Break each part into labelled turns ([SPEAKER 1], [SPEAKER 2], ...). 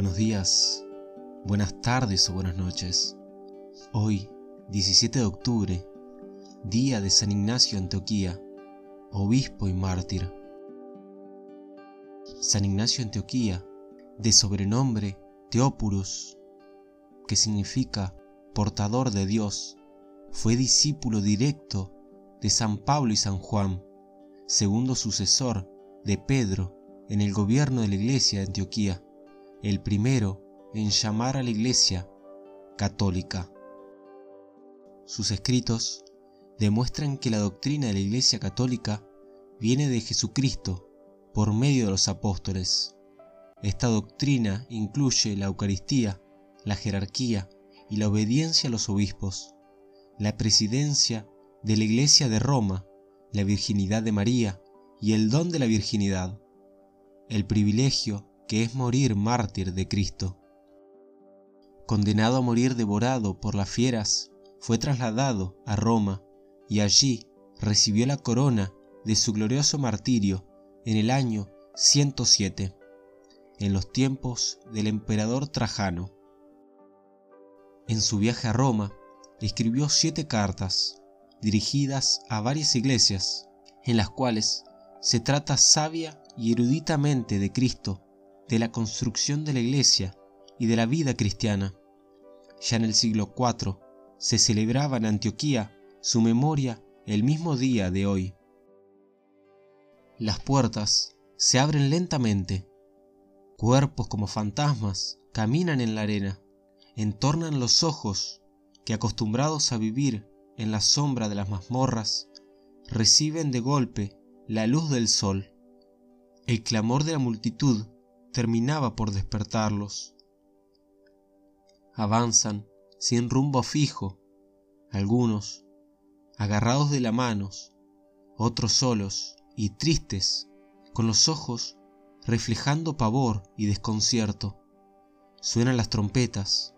[SPEAKER 1] Buenos días, buenas tardes o buenas noches. Hoy, 17 de octubre, día de San Ignacio Antioquía, obispo y mártir. San Ignacio Antioquía, de sobrenombre Teopurus, que significa portador de Dios, fue discípulo directo de San Pablo y San Juan, segundo sucesor de Pedro en el gobierno de la iglesia de Antioquía el primero en llamar a la Iglesia católica. Sus escritos demuestran que la doctrina de la Iglesia católica viene de Jesucristo por medio de los apóstoles. Esta doctrina incluye la Eucaristía, la jerarquía y la obediencia a los obispos, la presidencia de la Iglesia de Roma, la virginidad de María y el don de la virginidad, el privilegio que es morir mártir de Cristo. Condenado a morir devorado por las fieras, fue trasladado a Roma y allí recibió la corona de su glorioso martirio en el año 107, en los tiempos del emperador Trajano. En su viaje a Roma, escribió siete cartas dirigidas a varias iglesias, en las cuales se trata sabia y eruditamente de Cristo de la construcción de la iglesia y de la vida cristiana. Ya en el siglo IV se celebraba en Antioquía su memoria el mismo día de hoy. Las puertas se abren lentamente. Cuerpos como fantasmas caminan en la arena, entornan los ojos que acostumbrados a vivir en la sombra de las mazmorras, reciben de golpe la luz del sol. El clamor de la multitud terminaba por despertarlos. Avanzan sin rumbo fijo, algunos agarrados de la manos, otros solos y tristes, con los ojos reflejando pavor y desconcierto. Suenan las trompetas,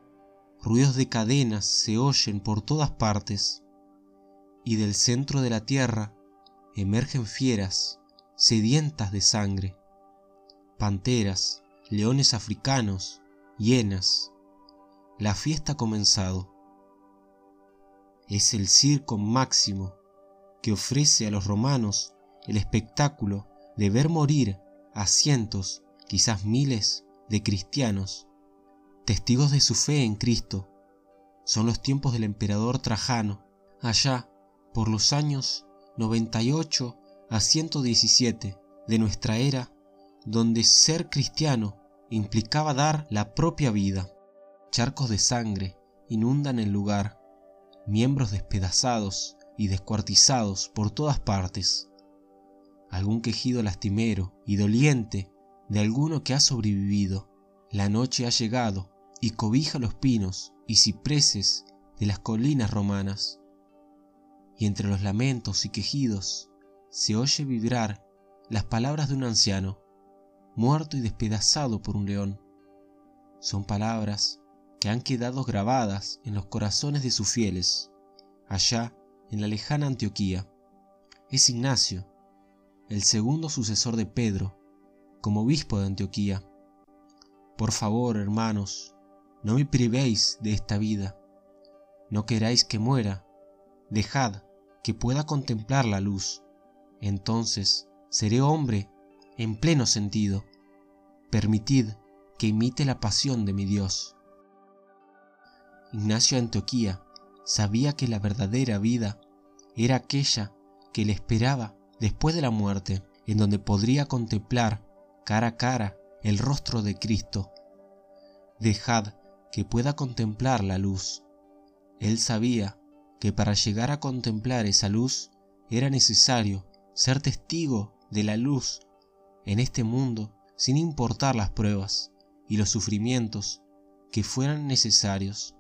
[SPEAKER 1] ruidos de cadenas se oyen por todas partes, y del centro de la tierra emergen fieras sedientas de sangre panteras, leones africanos, hienas. La fiesta ha comenzado. Es el circo máximo que ofrece a los romanos el espectáculo de ver morir a cientos, quizás miles, de cristianos, testigos de su fe en Cristo. Son los tiempos del emperador Trajano, allá por los años 98 a 117 de nuestra era donde ser cristiano implicaba dar la propia vida. Charcos de sangre inundan el lugar, miembros despedazados y descuartizados por todas partes. Algún quejido lastimero y doliente de alguno que ha sobrevivido. La noche ha llegado y cobija los pinos y cipreses de las colinas romanas. Y entre los lamentos y quejidos se oye vibrar las palabras de un anciano muerto y despedazado por un león. Son palabras que han quedado grabadas en los corazones de sus fieles, allá en la lejana Antioquía. Es Ignacio, el segundo sucesor de Pedro, como obispo de Antioquía. Por favor, hermanos, no me privéis de esta vida. No queráis que muera. Dejad que pueda contemplar la luz. Entonces seré hombre en pleno sentido. Permitid que imite la pasión de mi Dios. Ignacio Antioquía sabía que la verdadera vida era aquella que le esperaba después de la muerte, en donde podría contemplar cara a cara el rostro de Cristo. Dejad que pueda contemplar la luz. Él sabía que para llegar a contemplar esa luz era necesario ser testigo de la luz en este mundo sin importar las pruebas y los sufrimientos que fueran necesarios.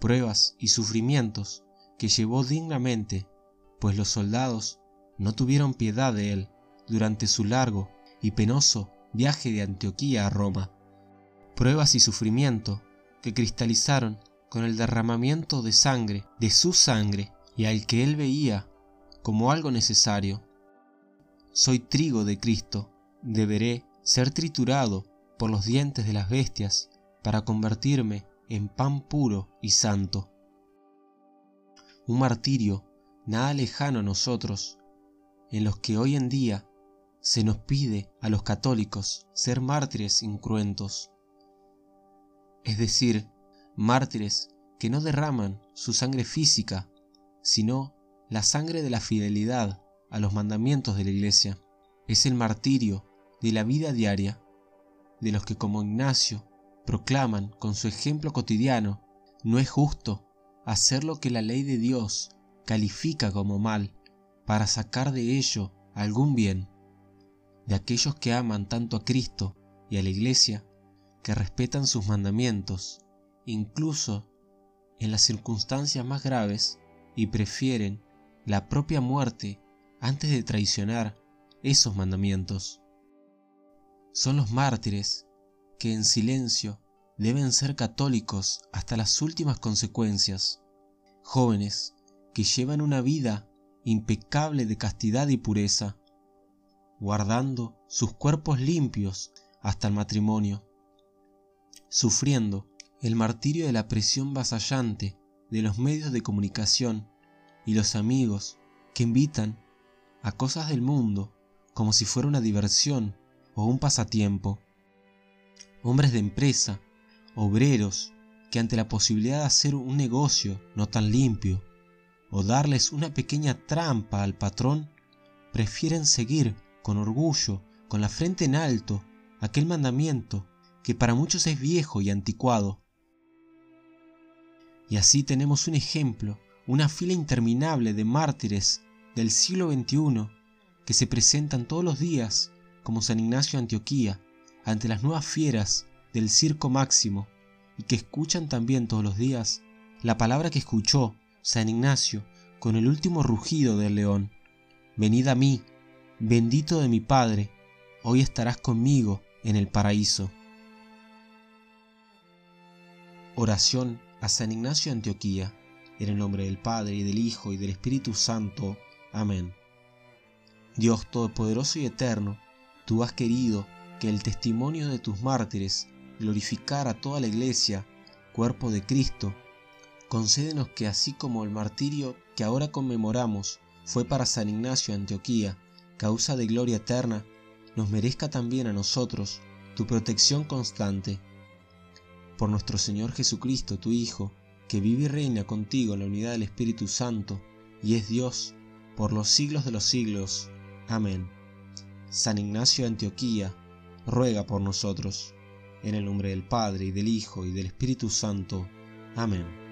[SPEAKER 1] Pruebas y sufrimientos que llevó dignamente, pues los soldados no tuvieron piedad de él durante su largo y penoso viaje de Antioquía a Roma. Pruebas y sufrimiento que cristalizaron con el derramamiento de sangre, de su sangre, y al que él veía como algo necesario soy trigo de Cristo, deberé ser triturado por los dientes de las bestias para convertirme en pan puro y santo. Un martirio nada lejano a nosotros, en los que hoy en día se nos pide a los católicos ser mártires incruentos, es decir, mártires que no derraman su sangre física, sino la sangre de la fidelidad a los mandamientos de la Iglesia. Es el martirio de la vida diaria, de los que como Ignacio proclaman con su ejemplo cotidiano, no es justo hacer lo que la ley de Dios califica como mal para sacar de ello algún bien de aquellos que aman tanto a Cristo y a la Iglesia, que respetan sus mandamientos, incluso en las circunstancias más graves, y prefieren la propia muerte antes de traicionar esos mandamientos. Son los mártires que en silencio deben ser católicos hasta las últimas consecuencias, jóvenes que llevan una vida impecable de castidad y pureza, guardando sus cuerpos limpios hasta el matrimonio, sufriendo el martirio de la presión vasallante de los medios de comunicación y los amigos que invitan a cosas del mundo como si fuera una diversión o un pasatiempo. Hombres de empresa, obreros, que ante la posibilidad de hacer un negocio no tan limpio o darles una pequeña trampa al patrón, prefieren seguir con orgullo, con la frente en alto, aquel mandamiento que para muchos es viejo y anticuado. Y así tenemos un ejemplo, una fila interminable de mártires del siglo XXI que se presentan todos los días como San Ignacio de Antioquía ante las nuevas fieras del circo máximo y que escuchan también todos los días la palabra que escuchó San Ignacio con el último rugido del león. Venid a mí, bendito de mi Padre, hoy estarás conmigo en el paraíso. Oración a San Ignacio de Antioquía, en el nombre del Padre, y del Hijo, y del Espíritu Santo. Amén. Dios Todopoderoso y Eterno, tú has querido que el testimonio de tus mártires glorificara a toda la Iglesia, cuerpo de Cristo. Concédenos que así como el martirio que ahora conmemoramos fue para San Ignacio de Antioquía, causa de gloria eterna, nos merezca también a nosotros tu protección constante. Por nuestro Señor Jesucristo, tu Hijo, que vive y reina contigo en la unidad del Espíritu Santo, y es Dios por los siglos de los siglos. Amén. San Ignacio de Antioquía, ruega por nosotros, en el nombre del Padre, y del Hijo, y del Espíritu Santo. Amén.